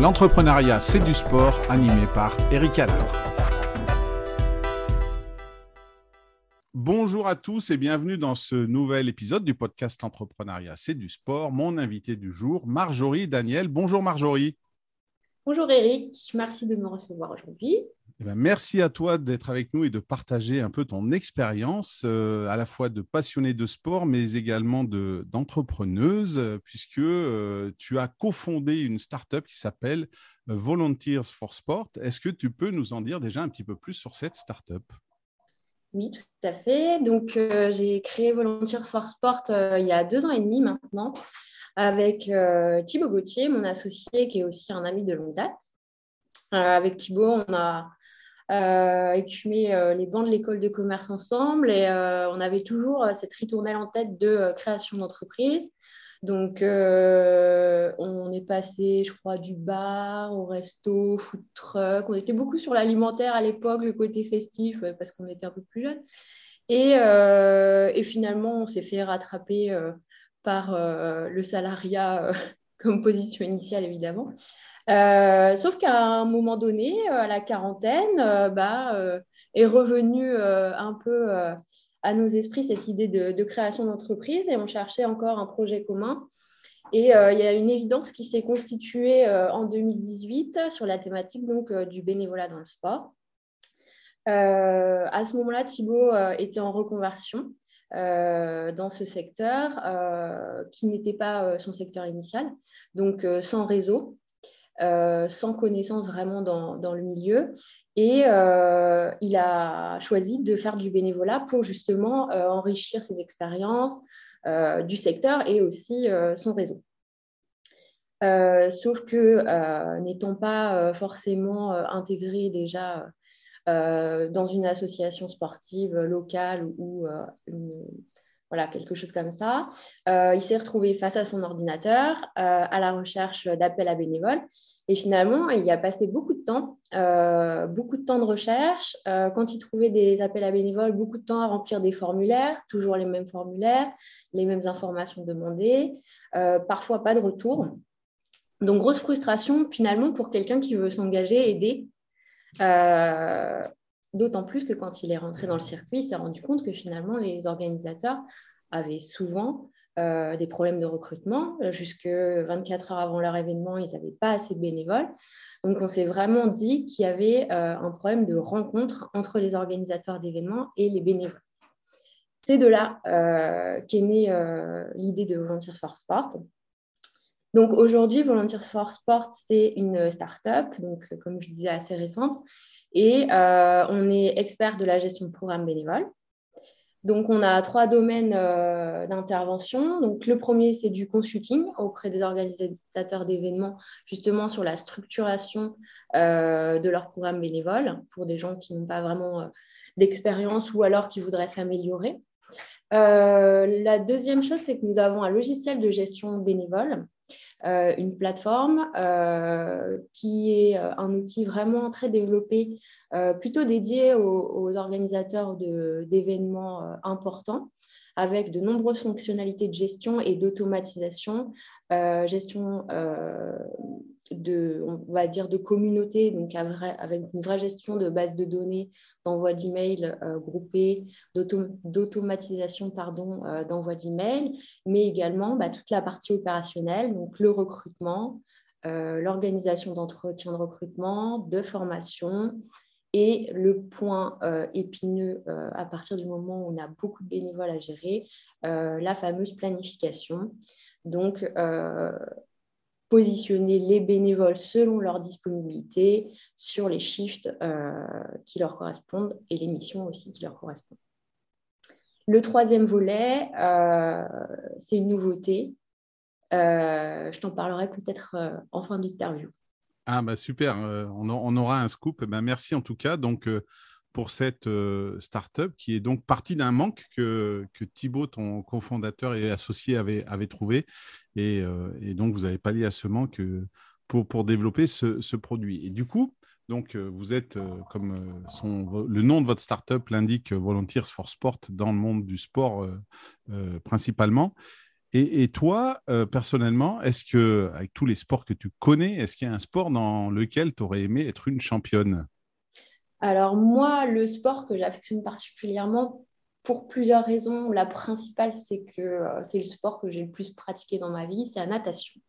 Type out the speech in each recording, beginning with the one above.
L'entrepreneuriat, c'est du sport, animé par Eric Adler. Bonjour à tous et bienvenue dans ce nouvel épisode du podcast L'entrepreneuriat, c'est du sport. Mon invité du jour, Marjorie Daniel. Bonjour Marjorie. Bonjour Eric, merci de me recevoir aujourd'hui. Eh ben, merci à toi d'être avec nous et de partager un peu ton expérience, euh, à la fois de passionnée de sport, mais également d'entrepreneuse, puisque euh, tu as cofondé une start-up qui s'appelle euh, Volunteers for Sport. Est-ce que tu peux nous en dire déjà un petit peu plus sur cette start-up? Oui, tout à fait. Donc, j'ai créé Volunteers for Sport il y a deux ans et demi maintenant, avec Thibaut Gauthier, mon associé, qui est aussi un ami de longue date. avec Thibaut, on a euh, écumé euh, les bancs de l'école de commerce ensemble et euh, on avait toujours cette ritournelle en tête de création d'entreprise. Donc, on est passé, je crois, du bar au resto, food truck. On était beaucoup sur l'alimentaire à l'époque, le côté festif, parce qu'on était un peu plus jeunes. Et, et finalement, on s'est fait rattraper par le salariat comme position initiale, évidemment. Euh, sauf qu'à un moment donné, euh, à la quarantaine, euh, bah, est revenue un peu à nos esprits cette idée de, création d'entreprise et on cherchait encore un projet commun. Et il y a une évidence qui s'est constituée en 2018 sur la thématique du bénévolat dans le sport. à ce moment-là, Thibaut était en reconversion. dans ce secteur qui n'était pas son secteur initial, donc sans réseau. Euh, sans connaissance vraiment dans, le milieu. Et euh, il a choisi de faire du bénévolat pour justement euh, enrichir ses expériences du secteur et aussi son réseau. sauf que n'étant pas forcément intégré déjà dans une association sportive locale ou une, voilà, quelque chose comme ça. Euh, il s'est retrouvé face à son ordinateur, euh, à la recherche d'appels à bénévoles. Et finalement, il y a passé beaucoup de temps, euh, beaucoup de temps de recherche. quand il trouvait des appels à bénévoles, beaucoup de temps à remplir des formulaires, toujours les mêmes formulaires, les mêmes informations demandées, parfois pas de retour. Donc, grosse frustration finalement pour quelqu'un qui veut s'engager, aider. D'autant plus que quand il est rentré dans le circuit, il s'est rendu compte que finalement, les organisateurs avaient souvent euh, des problèmes de recrutement. Jusque 24 heures avant leur événement, ils n'avaient pas assez de bénévoles. Donc, on s'est vraiment dit qu'il y avait euh, un problème de rencontre entre les organisateurs d'événements et les bénévoles. C'est de là euh, qu'est née l'idée de Volunteers for Sport. Donc aujourd'hui, Volunteers for Sport, c'est une start-up, donc comme je disais, assez récente, et euh, on est expert de la gestion de programmes bénévoles. Donc, on a trois domaines euh, d'intervention. Donc, le premier, c'est du consulting auprès des organisateurs d'événements, justement sur la structuration euh, de leurs programmes bénévoles pour des gens qui n'ont pas vraiment d'expérience ou alors qui voudraient s'améliorer. la deuxième chose, c'est que nous avons un logiciel de gestion bénévole une plateforme euh, qui est euh, un outil vraiment très développé, plutôt dédié aux, organisateurs d'événements importants avec de nombreuses fonctionnalités de gestion et d'automatisation, gestion de, on va dire, de communauté, donc avec une vraie gestion de base de données, d'envoi d'email euh, groupés, d'automatisation pardon, euh, d'envoi d'email, mais également bah, toute la partie opérationnelle, donc le recrutement, euh, l'organisation d'entretien de recrutement, de formation, et le point épineux à partir du moment où on a beaucoup de bénévoles à gérer, la fameuse planification. Donc, positionner les bénévoles selon leur disponibilité sur les shifts euh, qui leur correspondent et les missions aussi qui leur correspondent. Le troisième volet, euh, c'est une nouveauté. Euh, je t'en parlerai peut-être en fin d'interview. Ah bah super, on, on, aura un scoop. Ben, merci en tout cas. Donc pour cette euh, start-up qui est donc partie d'un manque que, que Thibaut, ton cofondateur et associé, avait, trouvé. Et, euh, et, donc, vous avez pallié à ce manque euh, pour, pour développer ce, produit. Et du coup, donc, vous êtes, comme son, le nom de votre start-up l'indique, Volunteers for Sport dans le monde du sport principalement. Et, toi, personnellement, est-ce que, avec tous les sports que tu connais, est-ce qu'il y a un sport dans lequel tu aurais aimé être une championne? Alors, moi, le sport que j'affectionne particulièrement, pour plusieurs raisons. La principale, c'est que c'est le sport que j'ai le plus pratiqué dans ma vie, c'est la natation.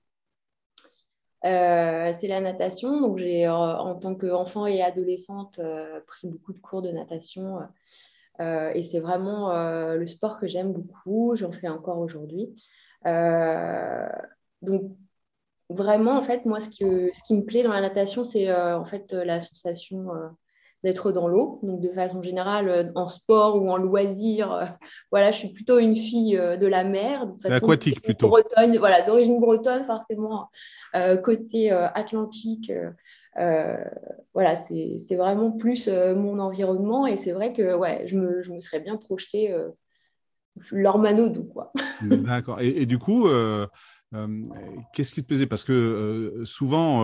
Euh, c'est la natation. Donc, j'ai, euh, en tant qu'enfant et adolescente, euh, pris beaucoup de cours de natation. et c'est vraiment le sport que j'aime beaucoup. J'en fais encore aujourd'hui. donc, vraiment, en fait, moi, ce, ce qui me plaît dans la natation, c'est en fait la sensation d'être dans l'eau. Donc, de façon générale, euh, en sport ou en loisir, euh, voilà, je suis plutôt une fille euh, de la mer. aquatique plutôt. Bretonne, voilà, d'origine bretonne, forcément, côté atlantique. voilà, c'est vraiment plus mon environnement. Et c'est vrai que ouais, je, me, je me serais bien projetée leur manodou, quoi. D'accord. Et, et, du coup, qu'est-ce qui te plaisait? Parce que souvent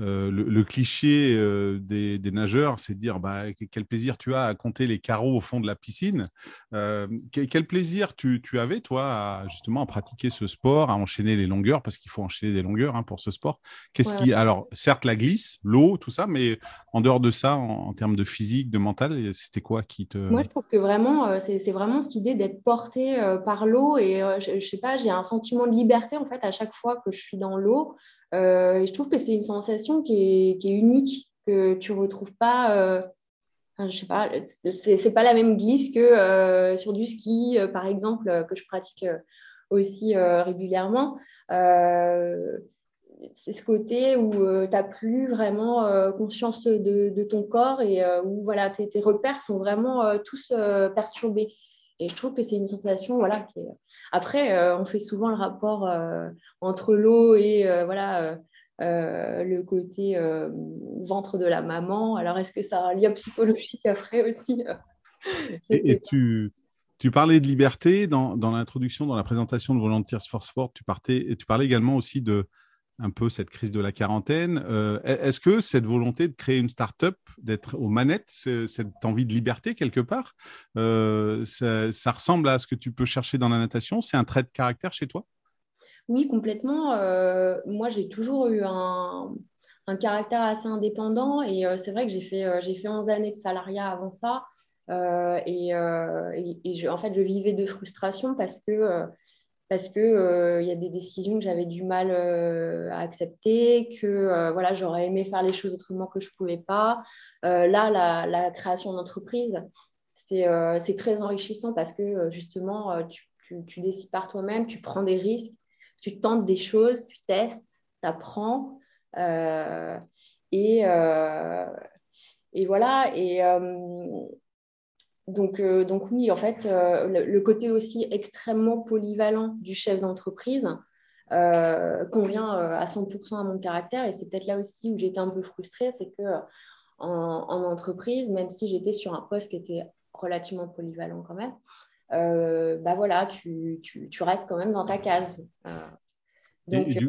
euh, le, cliché euh, des, nageurs, c'est de dire bah, quel plaisir tu as à compter les carreaux au fond de la piscine. Euh, quel, plaisir tu, avais, toi, à, justement, à pratiquer ce sport, à enchaîner les longueurs, parce qu'il faut enchaîner des longueurs hein, pour ce sport. Qu'est-ce qui, alors, certes, la glisse, l'eau, tout ça, mais en dehors de ça, en, termes de physique, de mental, c'était quoi qui te. Moi, je trouve que vraiment, c'est vraiment cette idée d'être porté par l'eau et je, je sais pas, j'ai un sentiment de liberté en fait à chaque fois que je suis dans l'eau. Euh, je trouve que c'est une sensation qui est, unique, que tu ne retrouves pas. Euh, je sais pas, c'est pas la même glisse que euh, sur du ski, par exemple, que je pratique aussi régulièrement. c'est ce côté où tu n'as plus vraiment conscience de, ton corps et où voilà, tes, repères sont vraiment tous perturbés. Et je trouve que c'est une sensation, voilà. Qui Après, euh, on fait souvent le rapport euh, entre l'eau et euh, voilà le côté ventre de la maman. Alors, est-ce que ça a un lien psychologique après aussi Et, tu, tu parlais de liberté dans, dans l'introduction, dans la présentation de Volunteers for Sport. Tu, partais, tu parlais également aussi de un peu cette crise de la quarantaine. Euh, est-ce que cette volonté de créer une start-up, d'être aux manettes, cette envie de liberté quelque part, euh, ça, ressemble à ce que tu peux chercher dans la natation? C'est un trait de caractère chez toi? Oui, complètement. Euh, moi, j'ai toujours eu un, caractère assez indépendant et c'est vrai que j'ai fait, j'ai fait 11 années de salariat avant ça. et, en fait, je vivais de frustration parce que parce que euh, y a des décisions que j'avais du mal euh, à accepter, que euh, voilà, j'aurais aimé faire les choses autrement que je pouvais pas. là, la, création d'entreprise, c'est très enrichissant parce que justement, tu, tu, décides par toi-même, tu prends des risques, tu tentes des choses, tu testes, tu apprends. et, et voilà. Et, donc, euh, donc oui, en fait, euh, le, côté aussi extrêmement polyvalent du chef d'entreprise euh, convient à 100% à mon caractère. Et c'est peut-être là aussi où j'étais un peu frustrée, c'est que en, entreprise, même si j'étais sur un poste qui était relativement polyvalent quand même, bah voilà, tu, restes quand même dans ta case. donc, du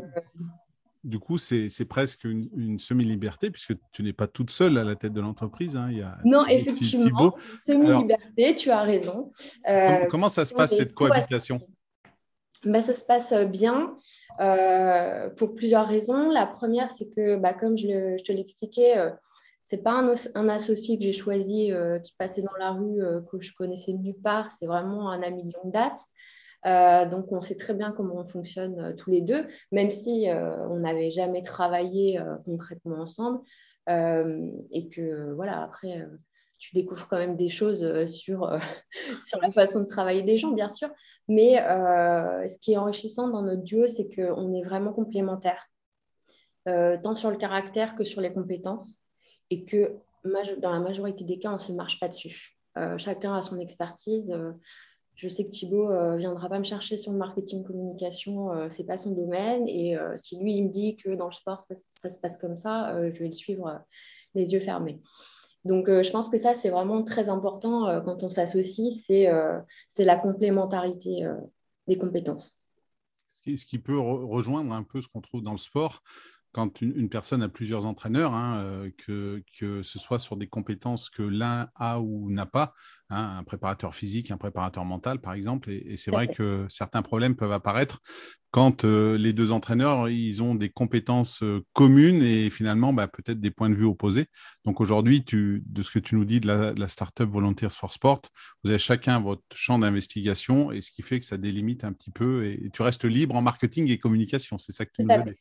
coup, c'est presque une, semi-liberté puisque tu n'es pas toute seule à la tête de l'entreprise. Hein. non, effectivement, semi-liberté, tu as raison. Euh, comment ça se passe cette cohabitation? Bah, Ça se passe bien euh, pour plusieurs raisons. La première, c'est que, bah, comme je, te l'expliquais, euh, ce n'est pas un, associé que j'ai choisi qui passait dans la rue, que je connaissais de nulle part. C'est vraiment un ami de longue date. Euh, donc, on sait très bien comment on fonctionne euh, tous les deux, même si euh, on n'avait jamais travaillé concrètement ensemble. et que, voilà, après, tu découvres quand même des choses sur, sur la façon de travailler des gens, bien sûr. Mais ce qui est enrichissant dans notre duo, c'est qu'on est vraiment complémentaires, tant sur le caractère que sur les compétences. Et que dans la majorité des cas, on ne se marche pas dessus. chacun a son expertise je sais que Thibaut ne euh, viendra pas me chercher sur le marketing communication, euh, c'est pas son domaine. Et euh, si lui, il me dit que dans le sport, ça, se passe comme ça, je vais le suivre les yeux fermés. Donc, je pense que ça, c'est vraiment très important quand on s'associe, c'est la complémentarité des compétences. Ce qui, peut rejoindre un peu ce qu'on trouve dans le sport, quand une, personne a plusieurs entraîneurs, hein, euh, que, que, ce soit sur des compétences que l'un a ou n'a pas, hein, un préparateur physique, un préparateur mental, par exemple. Et, c'est vrai que certains problèmes peuvent apparaître quand euh, les deux entraîneurs, ils ont des compétences euh, communes et finalement, bah, peut-être des points de vue opposés. Donc aujourd'hui, de ce que tu nous dis de la, de la Startup Volunteers for Sport, vous avez chacun votre champ d'investigation et ce qui fait que ça délimite un petit peu et, tu restes libre en marketing et communication. C'est ça que tu nous as dit.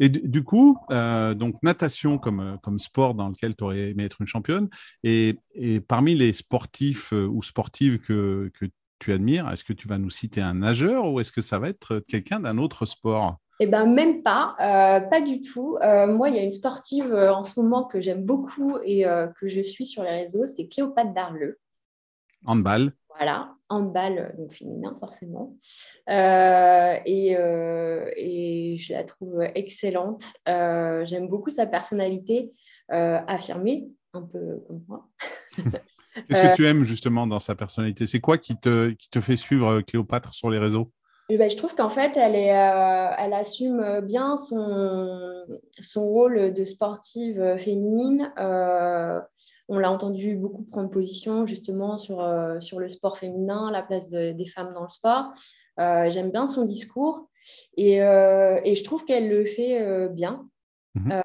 Et du, coup, euh, donc natation comme, euh, comme sport dans lequel tu aurais aimé être une championne, et, et parmi les sportifs euh, ou sportives que, que tu admires, est-ce que tu vas nous citer un nageur ou est-ce que ça va être quelqu'un d'un autre sport? Eh bien, même pas, pas du tout. moi, il y a une sportive en ce moment que j'aime beaucoup et que je suis sur les réseaux, c'est Cléopâtre Darleux. Handball. Voilà, handball, euh, donc féminin forcément. Euh, et, euh, et, je la trouve excellente. J'aime beaucoup sa personnalité affirmée, un peu comme moi. Qu'est-ce que tu aimes justement dans sa personnalité? C'est quoi qui te, qui te fait suivre Cléopâtre sur les réseaux? Ben, je trouve qu'en fait, elle, est, euh, elle assume bien son, son rôle de sportive féminine. Euh, on l'a entendu beaucoup prendre position justement sur, euh, sur le sport féminin, la place des femmes dans le sport. J'aime bien son discours et, et je trouve qu'elle le fait bien. Mhm.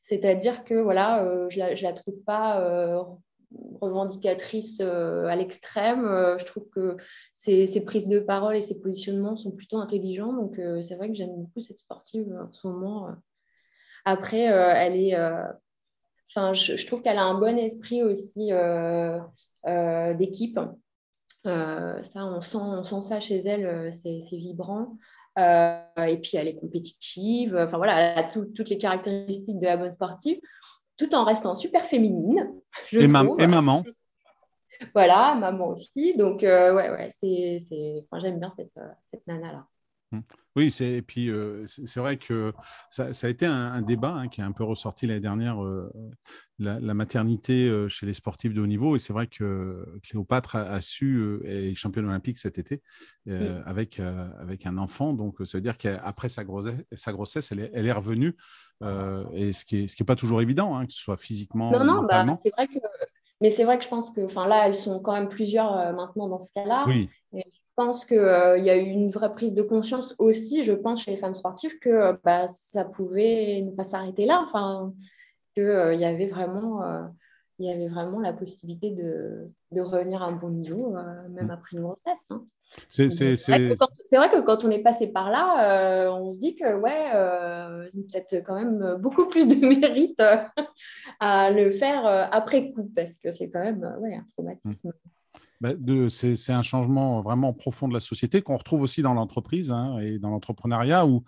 C'est-à-dire que voilà, je ne la, je la trouve pas revendicatrice euh, à l'extrême. Euh, je trouve que ses, prises de parole et ses positionnements sont plutôt intelligents. Donc, euh, c'est vrai que j'aime beaucoup cette sportive en ce moment. Après, elle est. Enfin, je, trouve qu'elle a un bon esprit aussi d'équipe. ça, on sent, on sent ça chez elle, c'est vibrant. et puis, elle est compétitive. Enfin, voilà, elle a toutes les caractéristiques de la bonne sportive tout en restant super féminine. Je et, et, maman. Voilà, maman aussi. Donc, euh, ouais, ouais, c'est, enfin, j'aime bien cette, euh, cette nana-là. Mmh. Oui, et puis euh, c'est, vrai que ça, ça a été un, débat hein, qui est un peu ressorti l'année dernière, la, maternité chez les sportifs de haut niveau. Et c'est vrai que Cléopâtre a, su, est championne olympique cet été avec, avec un enfant. Donc, ça veut dire qu'après sa grossesse, sa grossesse elle, est, elle est revenue euh, et ce qui n'est ce qui est pas toujours évident, hein, que ce soit physiquement. Non, non, bah, c'est vrai que. Mais c'est vrai que je pense que, enfin là, elles sont quand même plusieurs euh, maintenant dans ce cas-là. Oui. Et je pense qu'il euh, y a eu une vraie prise de conscience aussi, je pense, chez les femmes sportives, que bah, ça pouvait ne pas s'arrêter là. Enfin, qu'il y avait vraiment il y avait vraiment la possibilité de, de revenir à un bon niveau, euh, même mm. après une grossesse. Hein. C'est vrai, que quand on est passé par là, euh, on se dit que, ouais, euh, peut-être quand même beaucoup plus de mérite à le faire après coup, parce que c'est quand même ouais, un traumatisme. Mm. Bah, c'est un changement vraiment profond de la société qu'on retrouve aussi dans l'entreprise hein, et dans l'entrepreneuriat où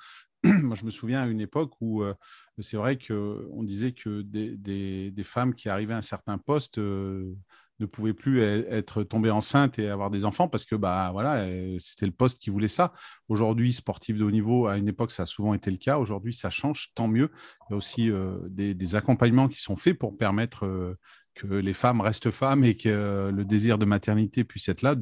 moi, je me souviens à une époque où euh, c'est vrai qu'on disait que des, femmes qui arrivaient à un certain poste euh, ne pouvaient plus e-, être tombées enceintes et avoir des enfants parce que bah, voilà, euh, c'était le poste qui voulait ça. Aujourd'hui, sportif de haut niveau, à une époque, ça a souvent été le cas. Aujourd'hui, ça change, tant mieux. Il y a aussi des, accompagnements qui sont faits pour permettre que les femmes restent femmes et que le désir de maternité puisse être là.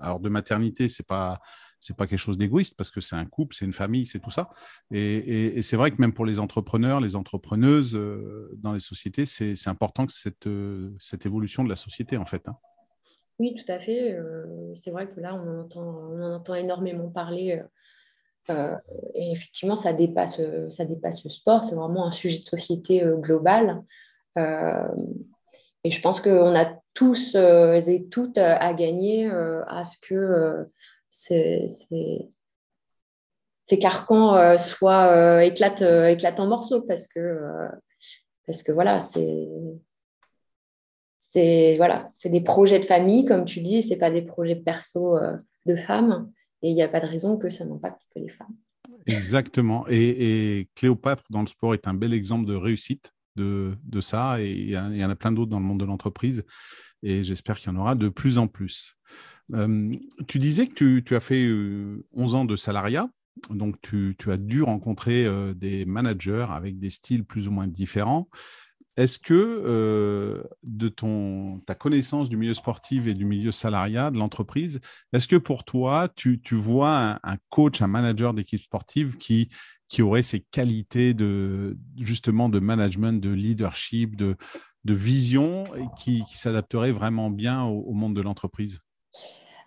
Alors, de maternité, c'est pas c'est pas quelque chose d'égoïste parce que c'est un couple, c'est une famille, c'est tout ça. Et, c'est vrai que même pour les entrepreneurs, les entrepreneuses euh, dans les sociétés, c'est important que cette, euh, cette évolution de la société, en fait. Hein. Oui, tout à fait. Euh, c'est vrai que là, on en entend, on en entend énormément parler. et effectivement, ça dépasse, ça dépasse le sport. C'est vraiment un sujet de société global. et je pense qu'on a tous et toutes à gagner à ce que ces, carcans euh, soit euh, éclatent, euh, en morceaux parce que, voilà, c'est des projets de famille, comme tu dis, c'est pas des projets perso de femmes, et il n'y a pas de raison que ça n'impacte que les femmes. Exactement. Et, Cléopâtre dans le sport est un bel exemple de réussite de, ça, et il y, en a plein d'autres dans le monde de l'entreprise, et j'espère qu'il y en aura de plus en plus tu disais que tu, as fait 11 ans de salariat, donc tu, as dû rencontrer des managers avec des styles plus ou moins différents. est-ce que de ton, ta connaissance du milieu sportif et du milieu salariat de l'entreprise, est-ce que pour toi, tu, vois un, coach, un manager d'équipe sportive qui, qui aurait ces qualités de justement de management, de leadership, de, de vision et qui, s'adapterait vraiment bien au monde de l'entreprise?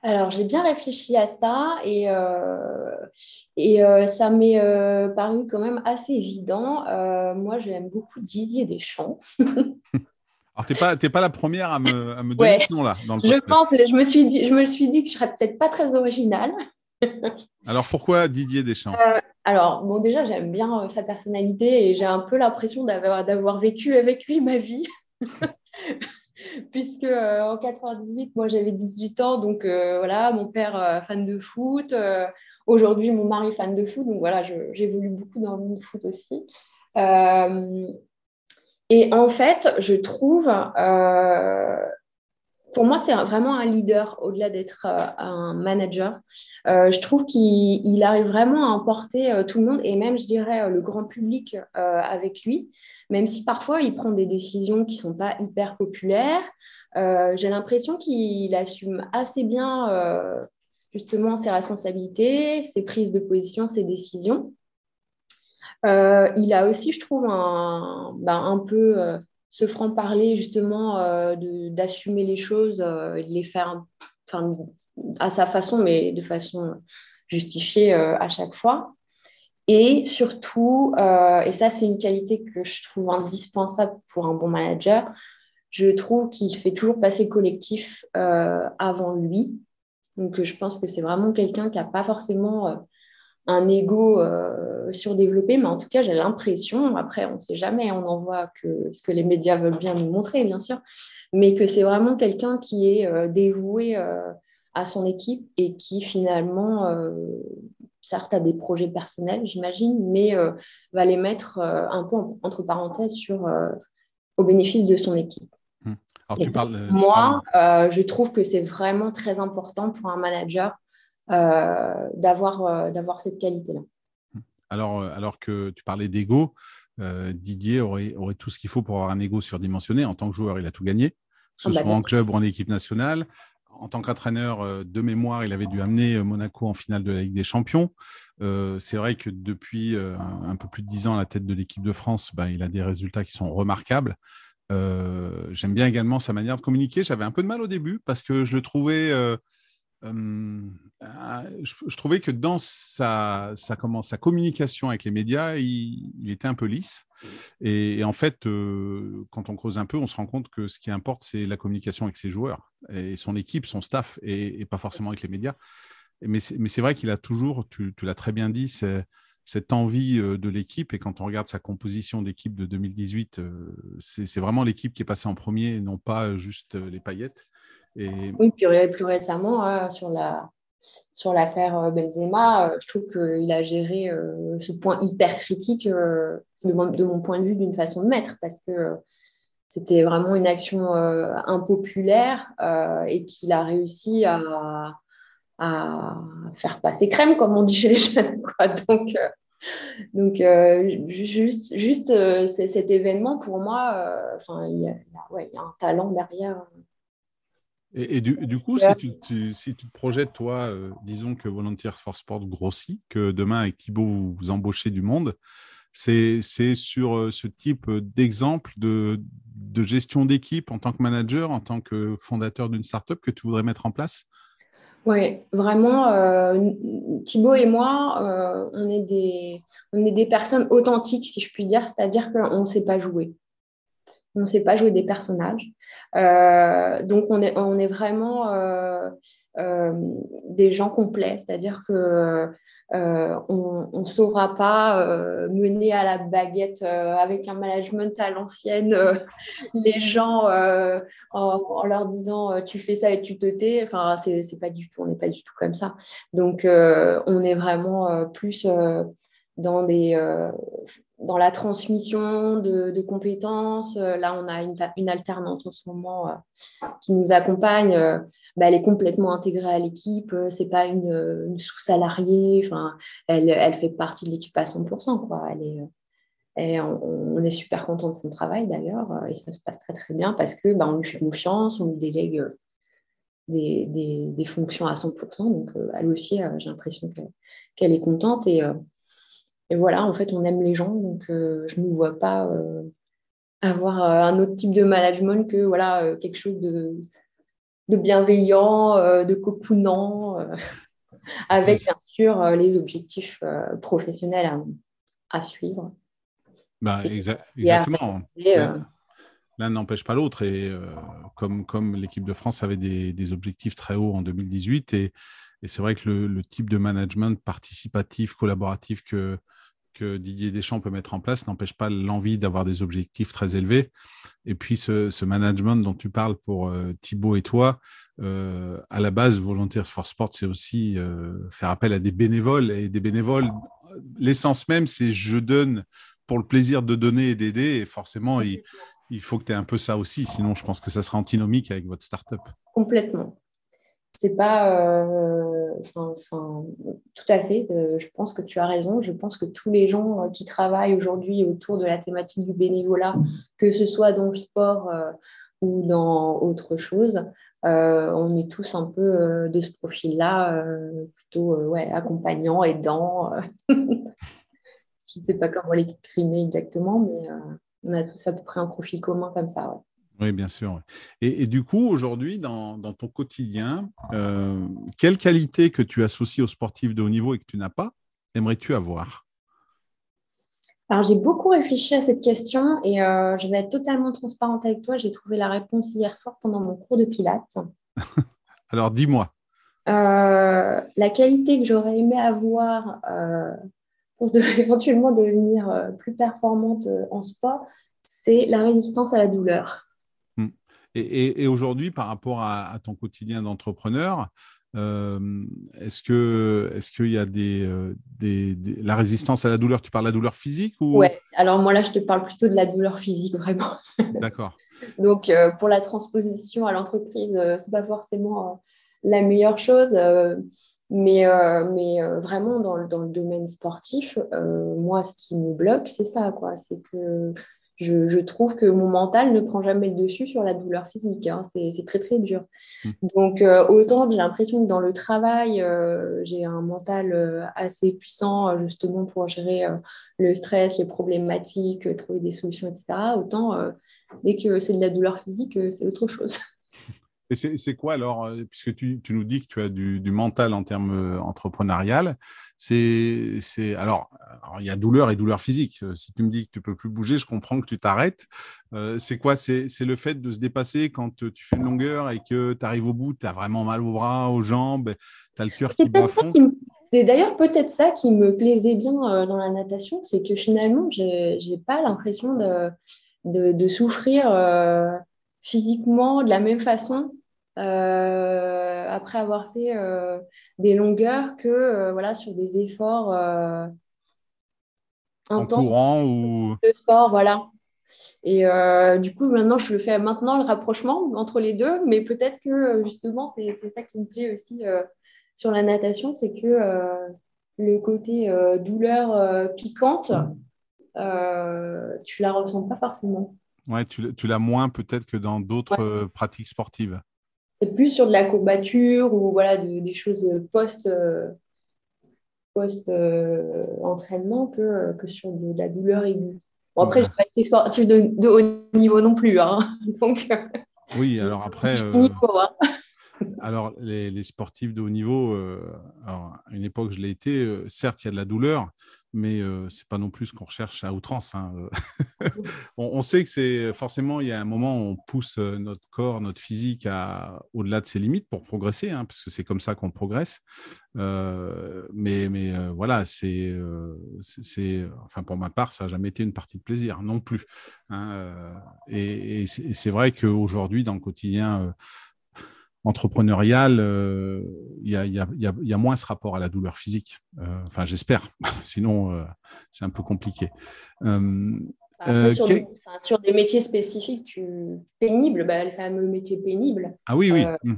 Alors, j'ai bien réfléchi à ça et, euh, et euh, ça m'est euh, paru quand même assez évident. moi, j'aime beaucoup Didier Deschamps. Alors, tu n'es pas, pas la première à me, à me donner ce nom-là. je pense, je me, suis dit, je me suis dit que je serais peut-être pas très originale. Alors, pourquoi Didier Deschamps? Alors, bon, déjà, j'aime bien sa personnalité et j'ai un peu l'impression d'avoir vécu avec lui ma vie. puisque euh, en 98, moi j'avais 18 ans, donc euh, voilà, mon père euh, fan de foot, aujourd'hui mon mari fan de foot, donc voilà, j'évolue beaucoup dans le monde du foot aussi. et en fait, je trouve pour moi, c'est vraiment un leader au-delà d'être euh, un manager. Euh, je trouve qu'il arrive vraiment à emporter euh, tout le monde et même, je dirais, le grand public avec lui, même si parfois il prend des décisions qui ne sont pas hyper populaires. J'ai l'impression qu'il assume assez bien justement ses responsabilités, ses prises de position, ses décisions. il a aussi, je trouve, un, ben, un peu ce franc-parler justement euh, d'assumer les choses euh, de les faire à sa façon, mais de façon justifiée euh, à chaque fois. Et surtout, et ça c'est une qualité que je trouve indispensable pour un bon manager, je trouve qu'il fait toujours passer le collectif avant lui. Donc je pense que c'est vraiment quelqu'un qui n'a pas forcément un ego euh, surdéveloppé, mais en tout cas, j'ai l'impression, après, on ne sait jamais, on en voit que ce que les médias veulent bien nous montrer, bien sûr, mais que c'est vraiment quelqu'un qui est euh, dévoué euh, à son équipe et qui finalement, certes, a des projets personnels, j'imagine, mais va les mettre un peu entre parenthèses sur, au bénéfice de son équipe. Alors, tu parles, moi, je trouve que c'est vraiment très important pour un manager d'avoir, euh, d'avoir cette qualité-là. Alors, euh, alors que tu parlais d'ego, Didier aurait, aurait tout ce qu'il faut pour avoir un ego surdimensionné. En tant que joueur, il a tout gagné, que ce ah, bah, soit en club ou en équipe nationale. En tant qu'entraîneur de mémoire, il avait dû amener Monaco en finale de la Ligue des Champions. c'est vrai que depuis un, peu plus de dix ans à la tête de l'équipe de France, bah, il a des résultats qui sont remarquables. J'aime bien également sa manière de communiquer. J'avais un peu de mal au début parce que je le trouvais ah, je, trouvais que dans sa, sa, comment, sa communication avec les médias, il, était un peu lisse. Et, en fait, euh, quand on creuse un peu, on se rend compte que ce qui importe, c'est la communication avec ses joueurs et son équipe, son staff, et, pas forcément avec les médias. Mais c'est vrai qu'il a toujours, tu, l'as très bien dit, cette envie de l'équipe. Et quand on regarde sa composition d'équipe de 2018, euh, c'est vraiment l'équipe qui est passée en premier et non pas juste les paillettes. Oui, puis plus récemment, hein, sur la, sur l'affaire euh, Benzema, euh, je trouve qu'il a géré euh, ce point hyper critique de mon, point de vue d'une façon de mettre parce que c'était vraiment une action impopulaire et qu'il a réussi à, faire passer crème, comme on dit chez les jeunes. Donc, donc juste, juste cet événement, pour moi, il y a un talent derrière et, du, coup, si tu, si tu, te projettes, toi, euh, disons que Volunteers for Sport grossit, que demain, avec Thibaut, vous, vous embauchez du monde, c'est sur euh, ce type d'exemple de, de, gestion d'équipe en tant que manager, en tant que fondateur d'une startup que tu voudrais mettre en place? Oui, vraiment, euh, Thibaut et moi, on, est des, on est des personnes authentiques, si je puis dire, c'est-à-dire qu'on ne sait pas jouer on ne sait pas jouer des personnages. Euh, donc, on est, vraiment euh, euh, des gens complets, c'est-à-dire que on ne saura pas mener à la baguette avec un management à l'ancienne les gens en, leur disant tu fais ça et tu te tais. Enfin, c'est pas du tout, on n'est pas du tout comme ça. Donc, on est vraiment plus dans, des, euh, dans la transmission de, compétences. Euh, là, on a une, une, alternante en ce moment euh, qui nous accompagne. Bah, elle est complètement intégrée à l'équipe. C'est pas une, sous-salariée. Elle, elle, fait partie de l'équipe à 100%. Quoi. Elle est, Et on, est super content de son travail d'ailleurs, et ça se passe très très bien parce que bah, lui fait confiance, on lui délègue des, des, fonctions à 100%. Donc elle aussi, j'ai l'impression qu'elle est contente. Et, et, voilà, en fait, on aime les gens, donc je ne vois pas avoir un autre type de management que voilà, quelque chose de, de bienveillant, de cocoonant avec bien sûr euh, les objectifs euh, professionnels à, suivre. Bah, exactement. Euh, l'un n'empêche pas l'autre. Et comme, comme l'équipe de France avait des, objectifs très hauts en 2018, et, et c'est vrai que le, type de management participatif, collaboratif que, que Didier Deschamps peut mettre en place n'empêche pas l'envie d'avoir des objectifs très élevés. Et puis ce, management dont tu parles pour euh, Thibaut et toi, euh, à la base, Volunteers for Sport, c'est aussi euh, faire appel à des bénévoles. Et des bénévoles, l'essence même, c'est je donne pour le plaisir de donner et d'aider. Et forcément, il, il faut que tu aies un peu ça aussi. Sinon, je pense que ça sera antinomique avec votre startup. Complètement c'est pas euh, tout à fait euh, je pense que tu as raison je pense que tous les gens euh, qui travaillent aujourd'hui autour de la thématique du bénévolat que ce soit dans le sport ou dans autre chose on est tous un peu de ce profil là plutôt ouais, accompagnant aidant je ne sais pas comment l'exprimer exactement mais on a tous à peu près un profil commun comme ça ouais. Oui, bien sûr. Et, du coup, aujourd'hui, dans, ton quotidien, euh, quelle qualité que tu associes aux sportifs de haut niveau et que tu n'as pas, aimerais-tu avoir? Alors, j'ai beaucoup réfléchi à cette question et euh, je vais être totalement transparente avec toi. J'ai trouvé la réponse hier soir pendant mon cours de pilates. Alors, dis-moi. Euh, la qualité que j'aurais aimé avoir pour éventuellement devenir plus performante en sport, c'est la résistance à la douleur. Et, aujourd'hui, par rapport à, ton quotidien d'entrepreneur, euh, est-ce que est-ce qu'il y a euh, des, la résistance à la douleur? Tu parles de la douleur physique ou? Ouais. Alors moi là, je te parle plutôt de la douleur physique vraiment. D'accord. Donc euh, pour la transposition à l'entreprise, c'est pas forcément la meilleure chose, mais mais vraiment dans, dans, le domaine sportif, moi ce qui me bloque, c'est ça quoi, c'est que je, trouve que mon mental ne prend jamais le dessus sur la douleur physique. Hein. C'est très, très dur. Mmh. Donc, euh, autant j'ai l'impression que dans le travail, euh, j'ai un mental euh, assez puissant justement pour gérer le stress, les problématiques, trouver des solutions, etc. Autant dès que c'est de la douleur physique, c'est autre chose. Et c'est quoi alors, puisque tu, nous dis que tu as du, mental en termes entrepreneurial, c'est alors, il y a douleur et douleur physique. Si tu me dis que tu peux plus bouger, je comprends que tu t'arrêtes. c'est quoi C'est le fait de se dépasser quand tu fais une longueur et que tu arrives au bout, tu as vraiment mal aux bras, aux jambes, tu as le cœur qui bat fond? C'est d'ailleurs peut-être ça qui me plaisait bien dans la natation, c'est que finalement, je n'ai pas l'impression de, de, souffrir physiquement de la même façon euh, après avoir fait euh, des longueurs que euh, voilà, sur des efforts intenses ou... de sport. Voilà. Et du coup, maintenant, je fais maintenant le rapprochement entre les deux, mais peut-être que justement, c'est ça qui me plaît aussi sur la natation, c'est que le côté douleur piquante, tu la ressens pas forcément. Ouais, tu, tu l'as moins peut-être que dans d'autres pratiques sportives plus sur de la courbature ou voilà, des choses post, post euh, entraînement que, que sur de, la douleur aiguë. Bon, après, je n'ai pas été sportif de, haut niveau non plus. Hein. Donc, oui, alors après. Euh, alors, les, les, sportifs de haut niveau, euh, à une époque, je l'ai été. certes, il y a de la douleur, mais euh, ce n'est pas non plus ce qu'on recherche à outrance. Hein, on, sait que c'est forcément, il y a un moment où on pousse notre corps, notre physique au-delà de ses limites pour progresser, hein, parce que c'est comme ça qu'on progresse. mais mais voilà, c'est, c'est, enfin pour ma part, ça n'a jamais été une partie de plaisir non plus. Hein, et, et c'est vrai qu'aujourd'hui, dans le quotidien, entrepreneurial, il y, a, moins ce rapport à la douleur physique. Euh, enfin, j'espère. Sinon, euh, c'est un peu compliqué. Euh, sur, des, métiers spécifiques, tu... pénibles, bah, le fameux métier pénible. Ah oui, oui. Hmm.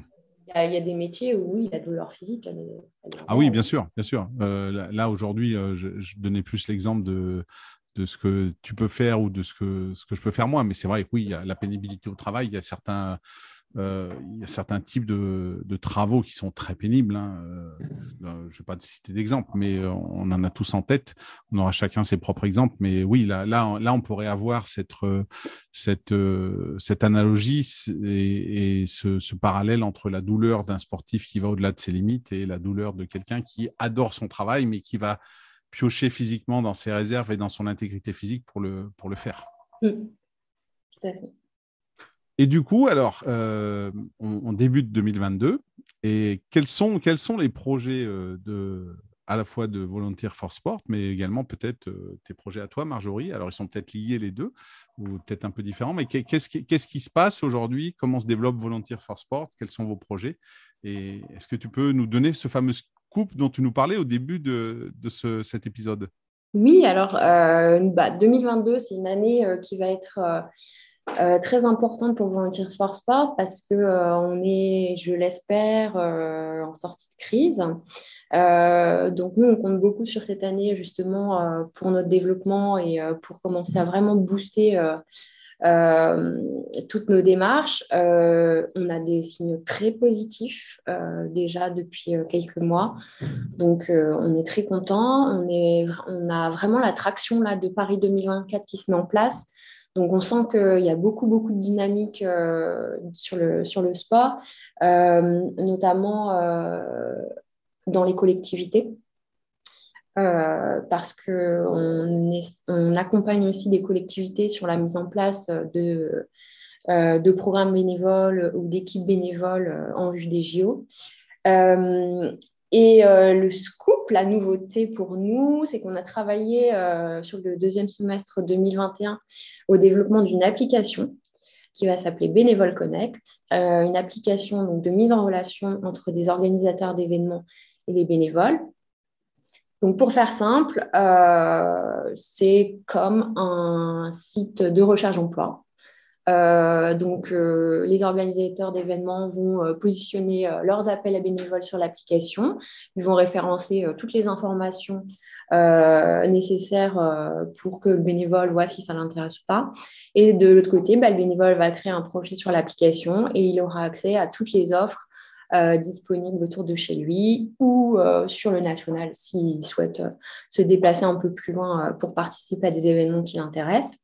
Il y, a des métiers où oui, la douleur physique. ah oui, bien sûr, bien sûr. là, aujourd'hui, je, donnais plus l'exemple de, de ce que tu peux faire ou de ce que, ce que je peux faire moi. Mais c'est vrai que oui, il y a la pénibilité au travail, il y a certains, euh, il y a certains types de, travaux qui sont très pénibles. Hein. Euh, je ne vais pas te citer d'exemple, mais euh, on en a tous en tête. On aura chacun ses propres exemples. Mais oui, là, là, là on pourrait avoir cette, cette, analogie et, ce, ce, parallèle entre la douleur d'un sportif qui va au-delà de ses limites et la douleur de quelqu'un qui adore son travail, mais qui va piocher physiquement dans ses réserves et dans son intégrité physique pour le, pour le faire. Mmh. Tout à fait. Et du coup, alors, euh, on, débute 2022. Et quels sont, quels sont les projets euh, de, à la fois de Volunteer for Sport, mais également peut-être euh, tes projets à toi, Marjorie? Alors, ils sont peut-être liés les deux, ou peut-être un peu différents. Mais qu'est-ce qui, qu'est-ce qui se passe aujourd'hui? Comment se développe Volunteer for Sport? Quels sont vos projets? Et est-ce que tu peux nous donner ce fameux scoop dont tu nous parlais au début de, de ce, cet épisode? Oui, alors bah, 2022, c'est une année qui va être euh, très importante pour Volunteer for Sport parce qu'on euh, on est, je l'espère, euh, en sortie de crise. donc nous, on compte beaucoup sur cette année justement pour notre développement et pour commencer à vraiment booster toutes nos démarches. on a des signes très positifs déjà depuis quelques mois. Donc, on est très content. On, on a vraiment la traction là, de Paris 2024 qui se met en place. Donc, on sent qu'il y a beaucoup, beaucoup de dynamique euh, sur, le, sport, euh, notamment euh, dans les collectivités. parce qu'on on accompagne aussi des collectivités sur la mise en place de, de programmes bénévoles ou d'équipes bénévoles en vue des JO. Et euh, le scoop, la nouveauté pour nous, c'est qu'on a travaillé euh, sur le deuxième semestre 2021 au développement d'une application qui va s'appeler Bénévole Connect, euh, une application de mise en relation entre des organisateurs d'événements et des bénévoles. Donc, pour faire simple, c'est comme un site de recherche d'emploi euh, donc, euh, les organisateurs d'événements vont euh, positionner leurs appels à bénévoles sur l'application. Ils vont référencer toutes les informations nécessaires pour que le bénévole voit si ça l'intéresse ou pas. Et de l'autre côté, bah, le bénévole va créer un profil sur l'application et il aura accès à toutes les offres disponibles autour de chez lui ou sur le national s'il souhaite se déplacer un peu plus loin pour participer à des événements qui l'intéressent.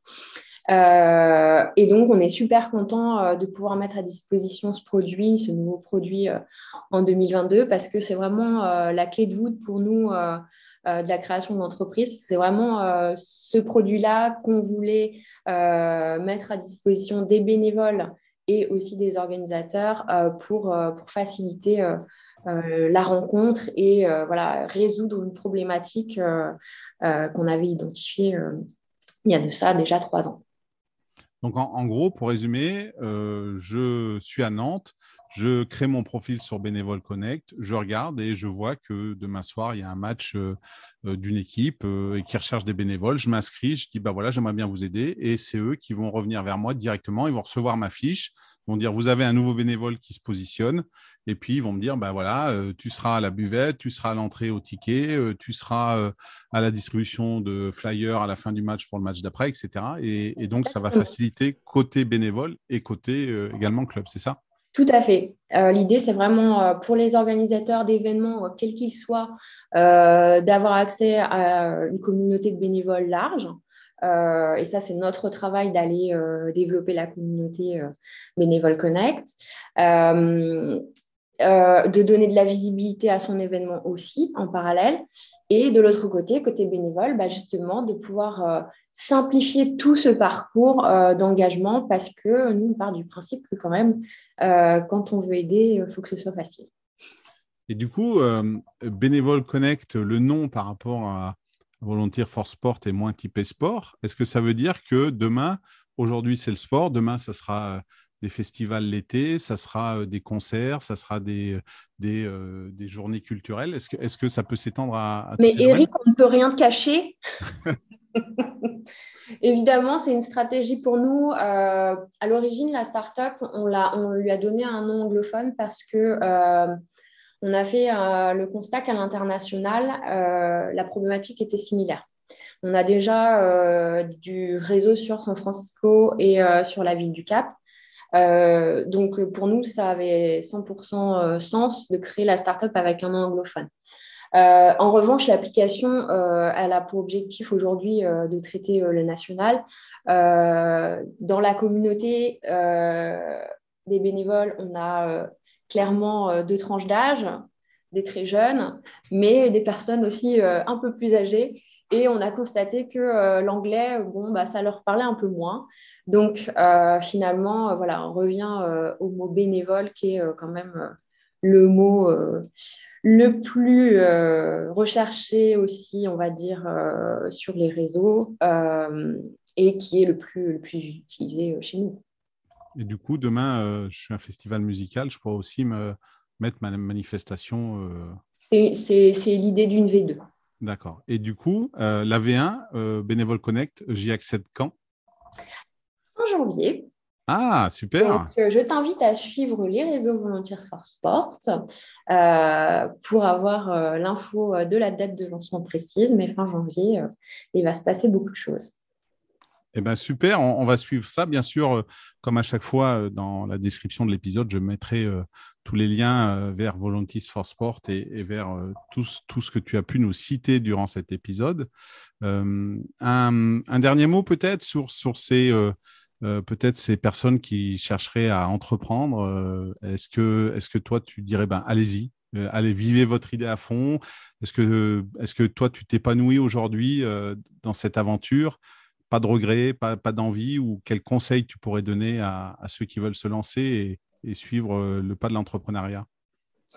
Euh, et donc, on est super content euh, de pouvoir mettre à disposition ce produit, ce nouveau produit euh, en 2022, parce que c'est vraiment la clé de voûte pour nous de la création d'entreprise. C'est vraiment ce produit-là qu'on voulait mettre à disposition des bénévoles et aussi des organisateurs pour, pour faciliter la rencontre et voilà, résoudre une problématique qu'on avait identifiée il y a de ça déjà trois ans. Donc, en, gros, pour résumer, euh, je suis à Nantes, je crée mon profil sur Bénévole Connect, je regarde et je vois que demain soir, il y a un match euh, euh, d'une équipe qui recherche des bénévoles. Je m'inscris, je dis, bah voilà, j'aimerais bien vous aider. Et c'est eux qui vont revenir vers moi directement, ils vont recevoir ma fiche vont dire vous avez un nouveau bénévole qui se positionne. Et puis ils vont me dire ben voilà euh, tu seras à la buvette tu seras à l'entrée au ticket euh, tu seras euh, à la distribution de flyers à la fin du match pour le match d'après etc et, donc ça va faciliter côté bénévole et côté également club c'est ça? Tout à fait. L'idée, c'est vraiment pour les organisateurs d'événements, quels qu'ils soient, d'avoir accès à une communauté de bénévoles large, euh, et ça, c'est notre travail d'aller euh, développer la communauté euh, Bénévole Connect. de donner de la visibilité à son événement aussi en parallèle. Et de l'autre côté, côté bénévole, bah, justement, de pouvoir simplifier tout ce parcours d'engagement parce que nous, on part du principe que quand même, quand on veut aider, il faut que ce soit facile. Et du coup, Bénévole Connect, le nom par rapport à, Volontaire for Sport est moins typé sport. Est-ce que ça veut dire que demain, aujourd'hui c'est le sport, demain ça sera euh, des festivals l'été, ça sera euh, des concerts, ça sera des, euh, des, journées culturelles? Est-ce que, est que ça peut s'étendre à... Mais Eric, on ne peut rien te cacher. Évidemment, c'est une stratégie pour nous. à l'origine, la startup, on, on lui a donné un nom anglophone parce que on a fait euh, le constat qu'à l'international, euh, la problématique était similaire. On a déjà du réseau sur San Francisco et sur la ville du Cap. donc pour nous, ça avait 100% sens de créer la startup avec un anglophone. Euh, en revanche, l'application, euh, elle a pour objectif aujourd'hui euh, de traiter le national. dans la communauté des bénévoles, on a clairement deux tranches d'âge, des très jeunes, mais des personnes aussi un peu plus âgées. Et on a constaté que l'anglais, bon, bah, ça leur parlait un peu moins. Donc, finalement, voilà, on revient au mot bénévole qui est quand même le mot euh, le plus euh, recherché aussi, on va dire, euh, sur les réseaux et qui est le plus, le plus utilisé chez nous. Et du coup, demain, je suis un festival musical, je pourrais aussi me mettre ma manifestation. C'est l'idée d'une V2. D'accord. Et du coup, la V1, Bénévole Connect, j'y accède quand? En janvier. Ah, super. Euh, je t'invite à suivre les réseaux Volunteers for Sport euh, pour avoir euh, l'info de la date de lancement précise. Mais fin janvier, il va se passer beaucoup de choses. Eh ben super, on, va suivre ça. Bien sûr, comme à chaque fois, dans la description de l'épisode, je mettrai tous les liens vers Volunteers for Sport et, vers tout, ce que tu as pu nous citer durant cet épisode. Un, dernier mot peut-être sur, sur ces euh, peut-être ces personnes qui chercheraient à entreprendre, euh, est-ce que, est que toi, tu dirais, ben, allez-y, euh, allez, vivez votre idée à fond Est-ce que, est que toi, tu t'épanouis aujourd'hui dans cette aventure? Pas de regrets, pas, d'envie Ou quels conseils tu pourrais donner à, ceux qui veulent se lancer et suivre le pas de l'entrepreneuriat?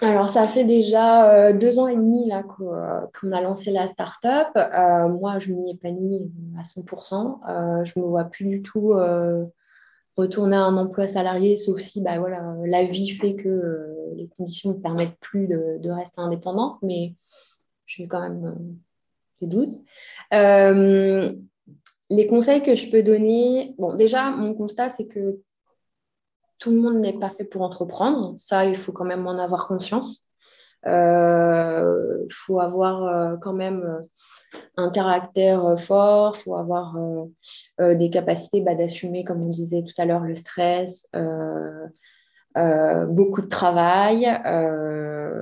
Alors, ça fait déjà euh, deux ans et demi là, qu'on a lancé la start-up. Euh, moi, je m'y épanouis à 100%. Euh, je ne me vois plus du tout retourner à un emploi salarié, sauf si bah, voilà, la vie fait que les conditions ne permettent plus de, rester indépendante, mais j'ai quand même des doutes. Les conseils que je peux donner, bon, déjà, mon constat, c'est que tout le monde n'est pas fait pour entreprendre. Ça, il faut quand même en avoir conscience. Il euh, faut avoir euh, quand même euh, un caractère fort, il faut avoir des capacités bah, d'assumer, comme on disait tout à l'heure, le stress, beaucoup de travail,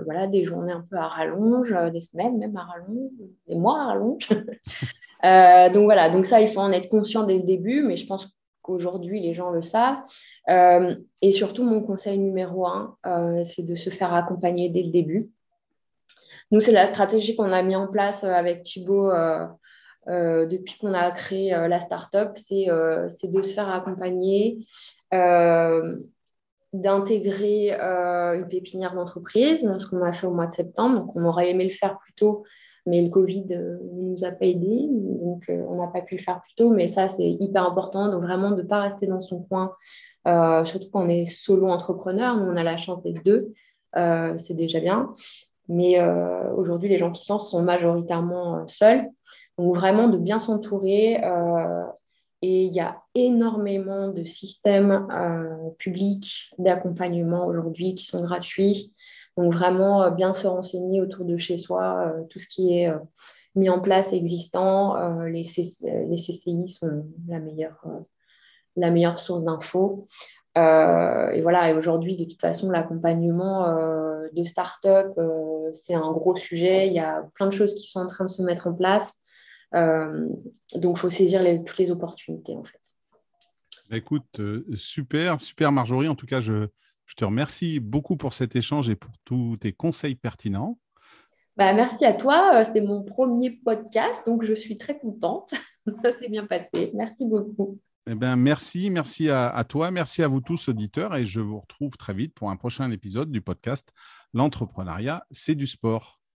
voilà, des journées un peu à rallonge, des semaines même à rallonge, des mois à rallonge. donc voilà, donc ça, il faut en être conscient dès le début, mais je pense qu'aujourd'hui les gens le savent. Euh, et surtout, mon conseil numéro un, euh, c'est de se faire accompagner dès le début. Nous, c'est la stratégie qu'on a mis en place euh, avec Thibaut depuis qu'on a créé la startup, c'est de se faire accompagner, d'intégrer une pépinière d'entreprise, ce qu'on a fait au mois de septembre. Donc, on aurait aimé le faire plus tôt, mais le Covid euh, ne nous a pas aidés, donc euh, on n'a pas pu le faire plus tôt, mais ça c'est hyper important, donc vraiment de ne pas rester dans son coin, euh, surtout quand on est solo entrepreneur, nous on a la chance d'être deux, c'est déjà bien, mais aujourd'hui les gens qui se lancent sont majoritairement seuls, donc vraiment de bien s'entourer. Et il y a énormément de systèmes publics d'accompagnement aujourd'hui qui sont gratuits. Donc vraiment euh, bien se renseigner autour de chez soi, euh, tout ce qui est euh, mis en place existant. les, CCI sont la meilleure, la meilleure source d'infos. et voilà, et aujourd'hui, de toute façon, l'accompagnement de start-up, c'est un gros sujet. Il y a plein de choses qui sont en train de se mettre en place. Donc, il faut saisir toutes les opportunités, en fait. Bah, écoute, super, super Marjorie. En tout cas, je, je te remercie beaucoup pour cet échange et pour tous tes conseils pertinents. Bah, merci à toi. Euh, c'était mon premier podcast, donc je suis très contente. Ça s'est bien passé. Merci beaucoup. Eh ben, merci, merci à, à, toi, merci à vous tous auditeurs et je vous retrouve très vite pour un prochain épisode du podcast L'entrepreneuriat, c'est du sport.